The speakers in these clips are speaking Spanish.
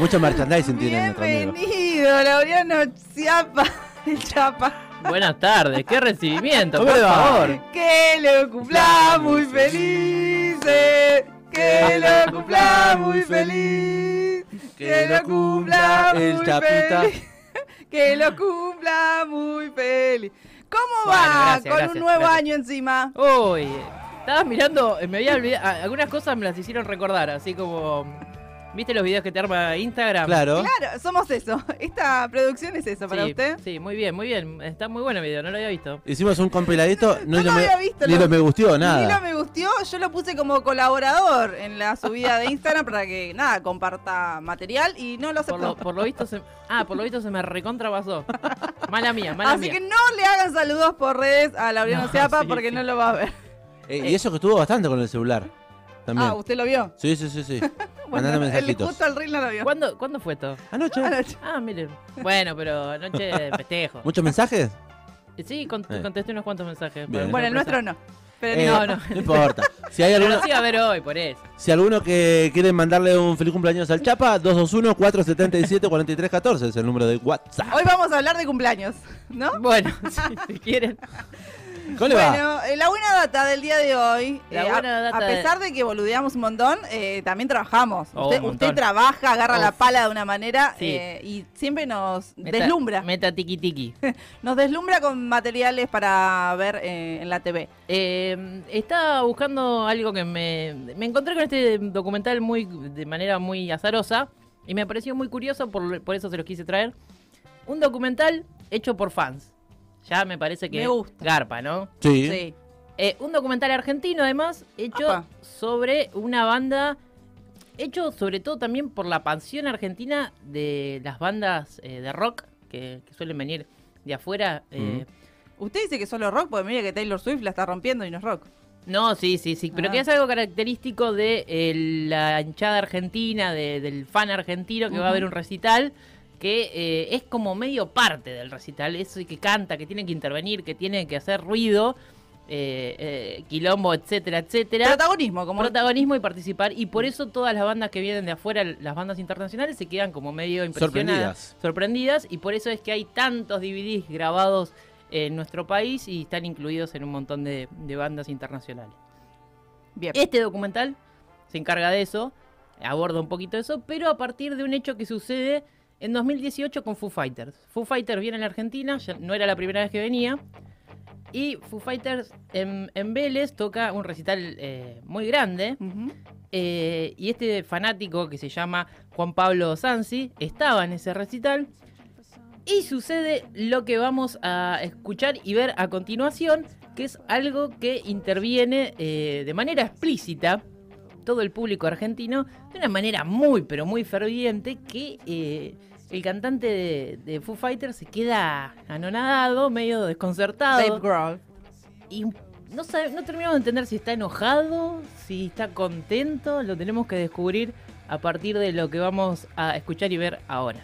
Mucho merchandising tiene nuestro amigo. Bienvenido, Laureano Chiapa. El Chapa. Buenas tardes, qué recibimiento, ¿Cómo por favor. Que lo cumpla muy felices. Que lo cumpla muy feliz. Que lo cumpla el muy Chapita. feliz. Que lo cumpla muy feliz. ¿Cómo Bueno, va gracias, con gracias, un nuevo gracias. año encima? Uy, estaba mirando, me había olvidado, algunas cosas me las hicieron recordar, así como, ¿viste los videos que te arma Instagram? Claro. Claro, somos eso. Esta producción es eso para sí, usted. Sí, muy bien, muy bien. Está muy bueno el video, no lo había visto. Hicimos un compiladito. No No lo lo me, había visto, ni lo- lo me gustó, Ni lo nada. me gustó, yo lo puse como colaborador en la subida de Instagram para que nada, comparta material y no lo Por aceptó. lo, por lo visto se, ah, por lo visto se me recontrapasó. Mala mía, mala Así mía. que no le hagan saludos por redes a Laureano No, Ciapa sí, porque sí. no lo va a ver. Eh, y eso que estuvo bastante con el celular. También. Ah, ¿usted lo vio? Sí, sí, sí, sí. Bueno, Mandando mensajitos. justo al reel no lo vio. ¿Cuándo, ¿Cuándo fue esto? Anoche. Anoche. Ah, miren. Bueno, pero anoche de festejo. ¿Muchos mensajes? Sí, Eh. contesté unos cuantos mensajes. Bien. Bueno, el nuestro no. Pero Eh, no, no. No importa. Si hay Pero alguno, iba a ver hoy, por eso. si alguno que quiere mandarle un feliz cumpleaños al Chapa, 221-477-4314 es el número de WhatsApp. Hoy vamos a hablar de cumpleaños, ¿no? Bueno, si, si quieren. ¿Cómo le va? Bueno, eh, la buena data del día de hoy, La eh, a- buena a, data de- pesar de que boludeamos un montón, eh, también trabajamos. Oh, usted, un montón. usted trabaja, agarra la Uf. pala de una manera Sí. eh, y siempre nos Meta- deslumbra. Meta tiki tiki. Nos deslumbra con materiales para ver eh, en la TV. Eh, estaba buscando algo que me, me encontré con este documental muy de manera muy azarosa y me pareció muy curioso, por, por eso se los quise traer. Un documental hecho por fans. Ya me parece que Me gusta. garpa, ¿no? Sí. Sí. Eh, un documental argentino además hecho Apa. sobre una banda, hecho sobre todo también por la pasión argentina de las bandas eh, de rock que, que suelen venir de afuera. eh, Usted dice que solo rock, porque mire que Taylor Swift la está rompiendo y no es rock. No, sí, sí, sí, pero Ah. que es algo característico de eh, la hinchada argentina, de- del fan argentino que va a ver un recital, que eh, es como medio parte del recital, eso que canta, que tiene que intervenir, que tiene que hacer ruido, eh, eh, quilombo, etcétera, etcétera. Protagonismo, como Protagonismo y participar, y por eso todas las bandas que vienen de afuera, las bandas internacionales, se quedan como medio impresionadas, Sorprendidas. sorprendidas, y por eso es que hay tantos DVDs grabados en nuestro país y están incluidos en un montón de, de bandas internacionales. Bien. Este documental se encarga de eso, aborda un poquito eso, pero a partir de un hecho que sucede en 2018 con Foo Fighters. Foo Fighters viene a la Argentina, ya no era la primera vez que venía, y Foo Fighters en, en Vélez toca un recital eh, muy grande, eh, y este fanático que se llama Juan Pablo Sansi estaba en ese recital. Y sucede lo que vamos a escuchar y ver a continuación, que es algo que interviene eh, de manera explícita todo el público argentino, de una manera muy, pero muy ferviente, que el cantante de, de Foo Fighters se queda anonadado, medio desconcertado. Dave Grohl. Y no, sabe- no terminamos de entender si está enojado, si está contento. Lo tenemos que descubrir a partir de lo que vamos a escuchar y ver ahora.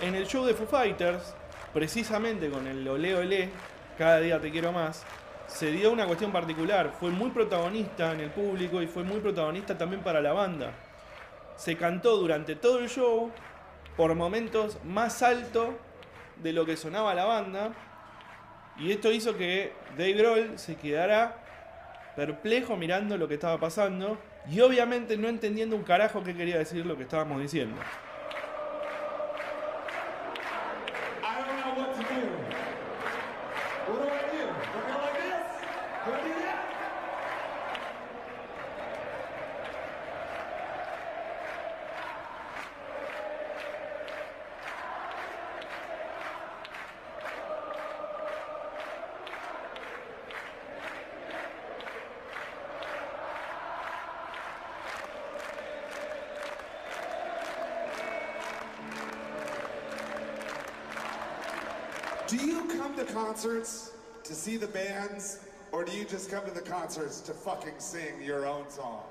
En el show de Foo Fighters, precisamente con el Ole Ole, cada día te quiero más, se dio una cuestión particular. Fue muy protagonista en el público y fue muy protagonista también para la banda. Se cantó durante todo el show, por momentos más alto de lo que sonaba la banda. Y esto hizo que Dave Grohl se quedara perplejo mirando lo que estaba pasando y obviamente no entendiendo un carajo qué quería decir lo que estábamos diciendo. To concerts to see the bands, or do you just come to the concerts to fucking sing your own songs?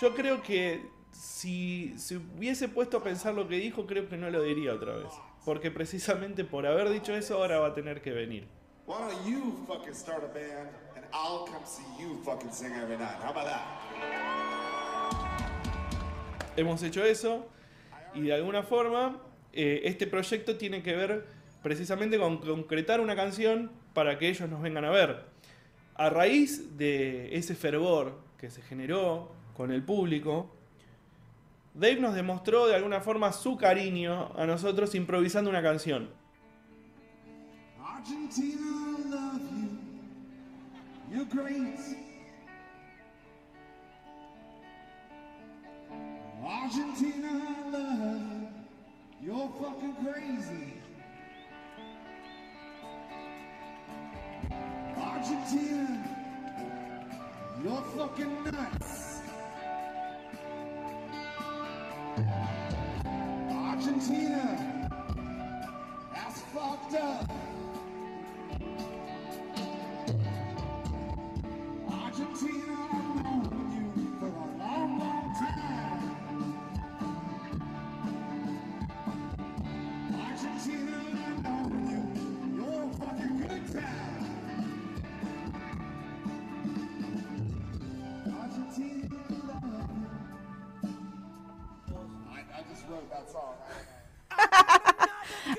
Yo creo que si se hubiese puesto a pensar lo que dijo, creo que no lo diría otra vez. porque precisamente por haber dicho eso ahora va a tener que venir. Why don't you fucking start a band and I'll come see you fucking sing every night? How about that? Hemos hecho eso y de alguna forma eh, este proyecto tiene que ver precisamente con concretar una canción para que ellos nos vengan a ver. A raíz de ese fervor que se generó con el público, Dave nos demostró de alguna forma su cariño a nosotros improvisando una canción. Argentina, love you. You're great. Argentina, love you. You're fucking crazy. Argentina, you're fucking nuts. Argentina, that's fucked up.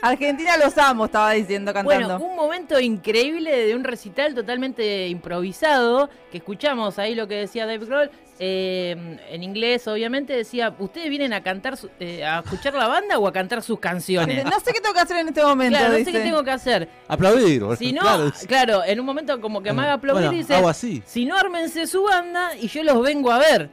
Argentina los amo, estaba diciendo, cantando. Bueno, un momento increíble de un recital totalmente improvisado, que escuchamos ahí lo que decía Dave Grohl, eh, en inglés obviamente, decía, ¿ustedes vienen a cantar, su- eh, a escuchar la banda o a cantar sus canciones? No sé qué tengo que hacer en este momento. Claro, no sé qué tengo que hacer. Aplaudir. Si no, Claro, en un momento como que me haga aplaudir Bueno, y dice, hago así. si no ármense su banda y yo los vengo a ver.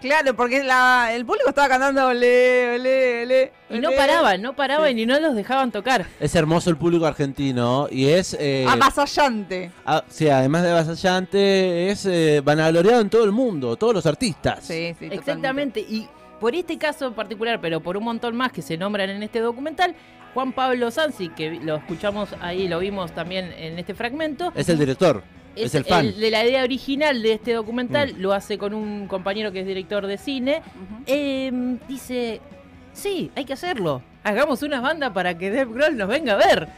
Claro, porque la- el público estaba cantando ole, ole, ole. Y no paraban, no paraban y no los dejaban tocar. Es hermoso el público argentino y es... eh, Avasallante. sí, además de avasallante, es eh, vanagloriado en todo el mundo, todos los artistas. Sí, sí, totalmente. Exactamente. Y por este caso en particular, pero por un montón más que se nombran en este documental, Juan Pablo Sansi, que lo escuchamos ahí, lo vimos también en este fragmento, Es el director, es, el fan. de la idea original de este documental, Mm. lo hace con un compañero que es director de cine. Eh, dice, sí, hay que hacerlo. Hagamos una banda para que Dave Grohl nos venga a ver.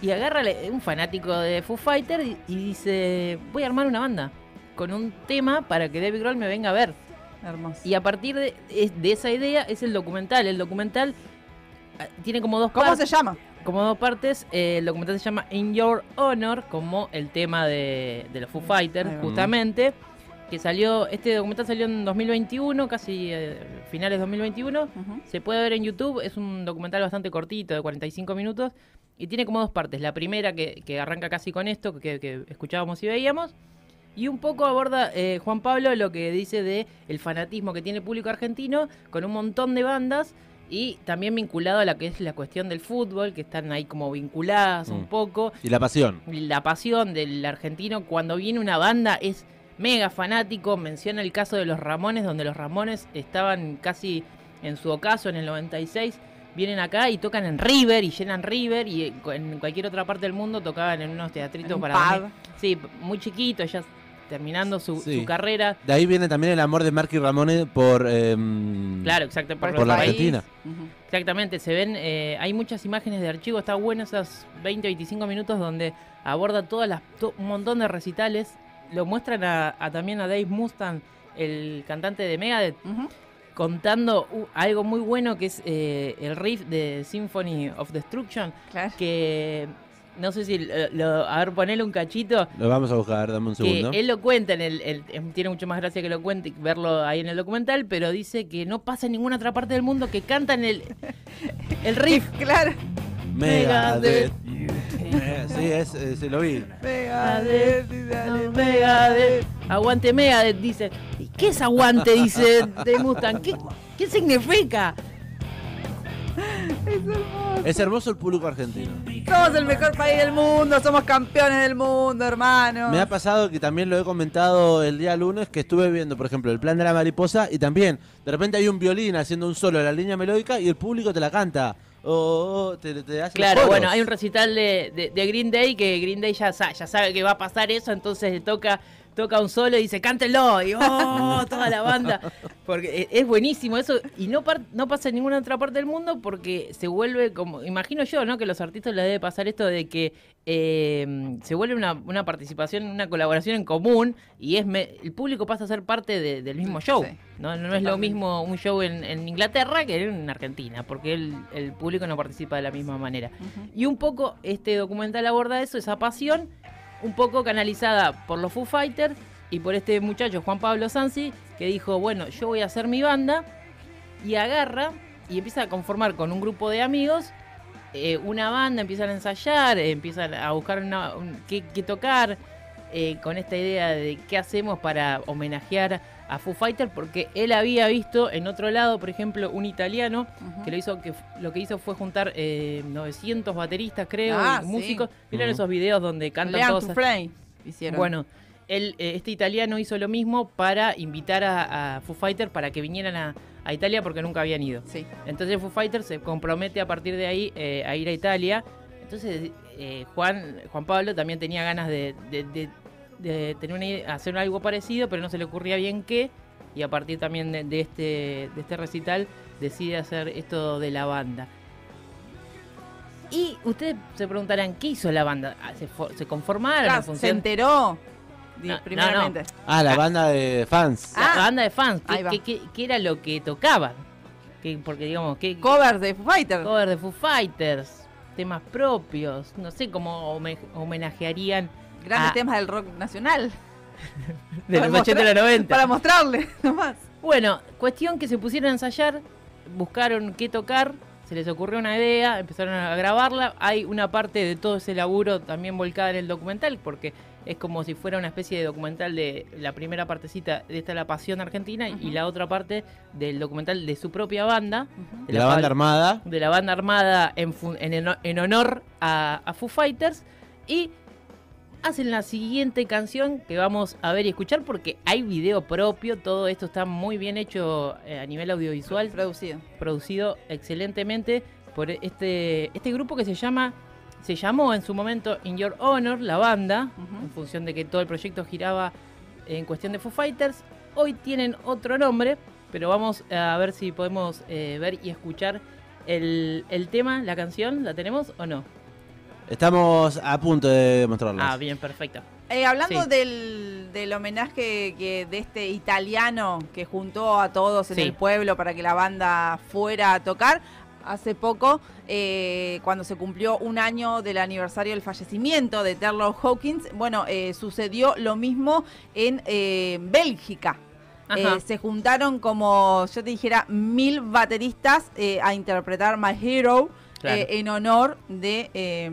Y agarra un fanático de Foo Fighter y, y dice, voy a armar una banda con un tema para que Dave Grohl me venga a ver. Hermoso. Y a partir de, es- de esa idea es el documental. El documental ah, tiene como dos ¿Cómo partes. se llama? Como dos partes. Eh, el documental se llama In Your Honor, como el tema de, de los Foo Fighters, justamente. Que salió, este documental salió en 2021, casi eh, finales de 2021. Ujú. Se puede ver en YouTube, es un documental bastante cortito, de 45 minutos, y tiene como dos partes. La primera que, que arranca casi con esto, que, que escuchábamos y veíamos, y un poco aborda eh, Juan Pablo lo que dice de el fanatismo que tiene el público argentino con un montón de bandas y también vinculado a la que es la cuestión del fútbol, que están ahí como vinculadas un Mm. poco. Y la pasión. La pasión del argentino cuando viene una banda es mega fanático. Menciona el caso de los Ramones, donde los Ramones estaban casi en su ocaso en el 96. Vienen acá y tocan en River y llenan River y en cualquier otra parte del mundo tocaban en unos teatritos En un para pub. Sí, muy chiquito, ya terminando su, Sí. su carrera. De ahí viene también el amor de Marky Ramone por... em, Claro, exacto. Por, Por la país. Argentina. Exactamente, se ven, eh, hay muchas imágenes de archivo, está bueno esos 20-25 minutos donde aborda todas las, to- un montón de recitales, lo muestran a, a- también a Dave Mustang, el cantante de Megadeth, contando uh, algo muy bueno que es eh, el riff de Symphony of Destruction, Claro. que no sé si, lo, lo- a ver, ponele un cachito, Lo vamos a buscar, dame un que segundo. él lo cuenta en el, el- tiene mucho más gracia que lo cuente verlo ahí en el documental pero dice que no pasa en ninguna otra parte del mundo que cantan el el riff Claro. Megadeth. Eh, sí, es, eh, sí, lo vi. Megadeth, dale, Megadeth. Aguante Megadeth, dice. ¿Y ¿Qué es aguante? Dice de Mustang. ¿Qué, qué significa? Es hermoso. Es hermoso el público argentino. Somos el mejor país del mundo, somos campeones del mundo, hermano. Me ha pasado que también lo he comentado el día lunes que estuve viendo, por ejemplo, el plan de la mariposa y también de repente hay un violín haciendo un solo de la línea melódica y el público te la canta. O te, te hace Claro, bueno, hay un recital de, de- de Green Day que Green Day ya, sa- ya sabe que va a pasar eso, entonces le toca toca un solo y dice, cántelo, y ¡oh! toda la banda. Porque e- es buenísimo eso, y no, no pasa en ninguna otra parte del mundo porque se vuelve como, imagino yo, ¿no? Que a los artistas les debe pasar esto de que eh, se vuelve una, una participación, una colaboración en común, y es me- el público pasa a ser parte de- del mismo show. Sí, ¿no? no es lo mismo un show en, en Inglaterra que en Argentina, porque el, el público no participa de la misma manera. Y un poco este documental aborda eso, esa pasión, un poco canalizada por los Foo Fighters y por este muchacho Juan Pablo Sansi, que dijo, bueno, yo voy a hacer mi banda, y agarra y empieza a conformar con un grupo de amigos eh, una banda, empiezan a ensayar, eh, empiezan a buscar qué tocar, eh, con esta idea de qué hacemos para homenajear a Foo Fighters, porque él había visto en otro lado, por ejemplo, un italiano que lo hizo que lo que hizo fue juntar eh, 900 bateristas creo Ah, y sí. músicos ¿Vieron Ujú. esos videos donde cantan Learn todos to Fly hicieron. bueno él, eh, este italiano hizo lo mismo para invitar a, a Foo Fighters para que vinieran a, a Italia porque nunca habían ido Sí. entonces Foo Fighters se compromete a partir de ahí eh, a ir a Italia entonces eh, Juan Juan Pablo también tenía ganas de, de- de- de tener una idea- hacer algo parecido pero no se le ocurría bien qué y a partir también de, de este de este recital decide hacer esto de la banda y ustedes se preguntarán qué hizo la banda Ah, se, fo- se conformaron Claro, en se enteró. No, no. Ah, la banda de fans. la Ah, banda de fans qué, va. qué- qué- qué era lo que tocaban ¿Qué- porque digamos qué Covers de Foo Fighters. cover de Foo Fighters temas propios no sé cómo home- homenajearían Grandes Ah. temas del rock nacional. de Para los 80 y los mostrar- 90 Para mostrarle, nomás. Bueno, cuestión que se pusieron a ensayar, buscaron qué tocar, se les ocurrió una idea, empezaron a grabarla. Hay una parte de todo ese laburo también volcada en el documental, porque es como si fuera una especie de documental de la primera partecita de esta La Pasión Argentina y la otra parte del documental de su propia banda. De la banda armada. de la banda armada en, en honor a, a Foo Fighters y hacen la siguiente canción que vamos a ver y escuchar porque hay video propio, todo esto está muy bien hecho eh, a nivel audiovisual, Producido. producido excelentemente por este, este grupo que se llama, se llamó en su momento In Your Honor, la banda, en función de que todo el proyecto giraba en cuestión de Foo Fighters. Hoy tienen otro nombre, pero vamos a ver si podemos eh, ver y escuchar el, el tema, la canción, ¿la tenemos o no? Estamos a punto de mostrarlas. Ah, bien, perfecto. Eh, hablando Sí. del, del homenaje que de este italiano que juntó a todos en Sí. el pueblo para que la banda fuera a tocar, hace poco, eh, cuando se cumplió un año del aniversario del fallecimiento de Taylor Hawkins, bueno, eh, sucedió lo mismo en eh, Bélgica. Eh, se juntaron como yo te dijera mil bateristas eh, a interpretar My Hero Claro. eh, en honor de eh,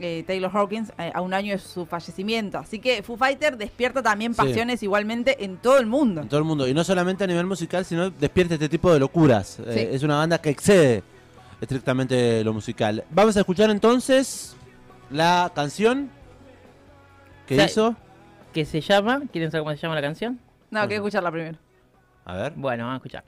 eh, Taylor Hawkins eh, a un año de su fallecimiento. Así que Foo Fighter despierta también Sí. pasiones igualmente en todo el mundo. En todo el mundo. Y no solamente a nivel musical, sino despierta este tipo de locuras. Eh, es una banda que excede estrictamente lo musical. Vamos a escuchar entonces la canción que hizo. ¿Qué se llama? ¿Quieren saber cómo se llama la canción? No, que escucharla primero. A ver. Bueno, vamos a escuchar.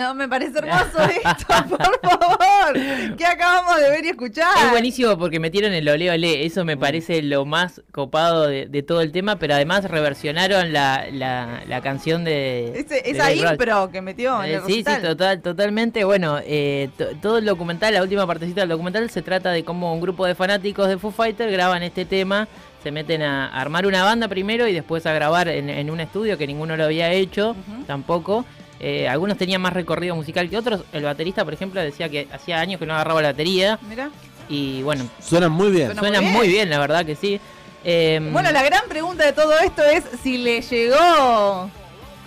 No, me parece hermoso esto, por favor. ¿Qué acabamos de ver y escuchar? Es buenísimo porque metieron el ole ole, eso me parece lo más copado de, de todo el tema, pero además reversionaron la, la, la canción de... Ese- de esa impro que metió en Eh, el sí, sí, total, totalmente. Bueno, eh, to- todo el documental, la última partecita del documental, se trata de cómo un grupo de fanáticos de Foo Fighters graban este tema, se meten a armar una banda primero y después a grabar en, en un estudio que ninguno lo había hecho, tampoco. Eh, algunos tenían más recorrido musical que otros. El baterista, por ejemplo, decía que hacía años que no agarraba la batería Mira. y bueno, Suenan muy bien. Suena- suena muy muy bien. la verdad que sí. Eh, Bueno, la gran pregunta de todo esto es si le llegó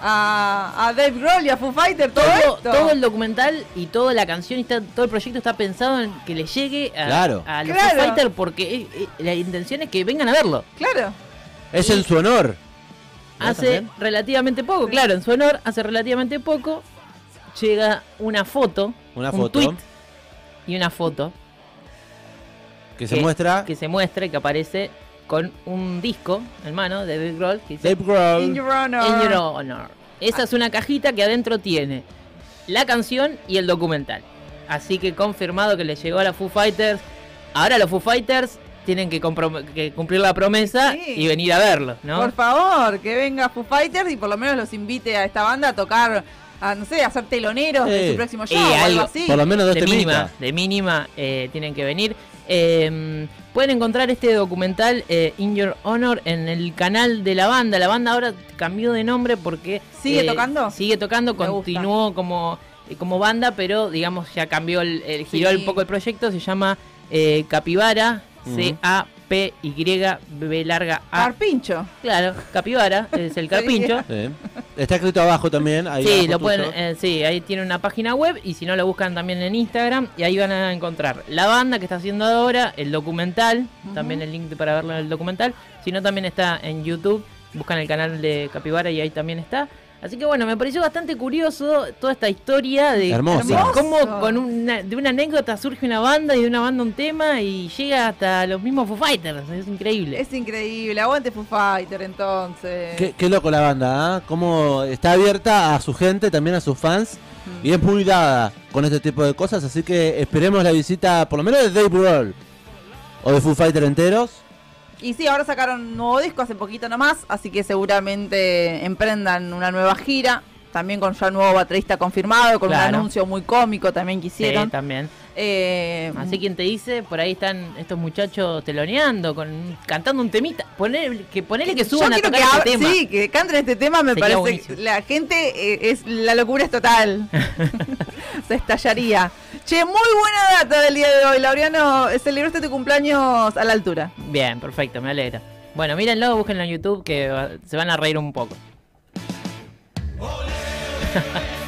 a, a Dave Grohl y a Foo Fighter todo, todo, esto. todo el documental y toda la canción y está, todo el proyecto está pensado en que le llegue a, Claro. a los Claro. Foo Fighters porque eh, eh, la intención es que vengan a verlo. Claro. Es en su honor. Hace También. relativamente poco, claro, en su honor, hace relativamente poco llega una foto, Una un foto tweet y una foto que se muestra que se muestra y que aparece con un disco en mano de Dave Grohl que dice Dave Grohl. In your honor. In Your Honor. Esa es una cajita que adentro tiene la canción y el documental. Así que confirmado que le llegó a la Foo Fighters. Ahora los Foo Fighters tienen que, que cumplir la promesa Sí. y venir a verlo, ¿no? Por favor, que venga Foo Fighters y por lo menos los invite a esta banda a tocar, a no sé, a ser teloneros de Sí. su próximo show o algo así. Por lo menos dos de temitas. mínima, de mínima eh, tienen que venir. Eh, pueden encontrar este documental eh, In Your Honor en el canal de la banda. La banda ahora cambió de nombre porque ¿Sigue eh, tocando? Sigue tocando, Me gusta. continuó como como banda, pero digamos ya cambió el, el- giró Sí. un poco el proyecto. Se llama eh, Capibara, Ujú. C A P Y B larga A. Carpincho. Claro, Capibara es el carpincho. Sí. Está escrito abajo también. Ahí Sí, lo pueden, eh, sí, ahí tiene una página web y si no lo buscan también en Instagram y ahí van a encontrar la banda que está haciendo ahora, el documental, también el link para verlo en el documental, si no también está en YouTube, buscan el canal de Capibara y ahí también está. Así que bueno, me pareció bastante curioso toda esta historia de, cómo con una, de una anécdota surge una banda y de una banda un tema y llega hasta los mismos Foo Fighters, es increíble. Es increíble. Aguante Foo Fighter entonces. Qué, qué loco la banda, ¿ah? Cómo está abierta a su gente, también a sus fans. Y es muy dada con este tipo de cosas. Así que esperemos la visita, por lo menos de Dave Grohl. O de Foo Fighter enteros. Y sí, ahora sacaron un nuevo disco hace poquito nomás, así que seguramente emprendan una nueva gira. También con ya un nuevo baterista confirmado, con Claro. un anuncio muy cómico también que Sí, hicieron. también. Eh, Así quien te dice, por ahí están estos muchachos teloneando, con, cantando un temita. Poner, que ponele que suban a tocar que este tema. Sí, que canten este tema me Sería parece buenísimo. la gente eh, es la locura es total. Se estallaría. Che, muy buena data del día de hoy, Laureano. Celebraste tu cumpleaños a la altura. Bien, perfecto, me alegra. Bueno, mírenlo, búsquenlo en YouTube que se van a reír un poco.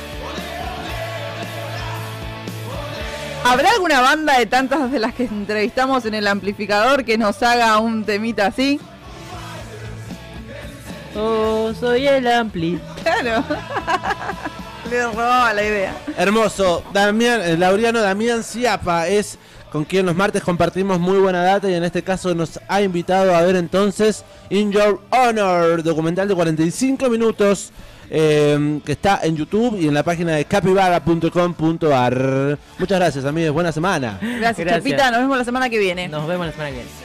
¿Habrá alguna banda de tantas de las que entrevistamos en el amplificador que nos haga un temita así? Oh, soy el ampli. Claro. Le robaba la idea. Hermoso. Damián, eh, Laureano Damián Ciapa es con quien los martes compartimos muy buena data y en este caso nos ha invitado a ver entonces In Your Honor, documental de 45 minutos eh, que está en YouTube y en la página de capibara.com.ar. Muchas gracias amigos, buena semana. Gracias, Gracias. Chapita. Nos vemos la semana que viene. Nos vemos la semana que viene.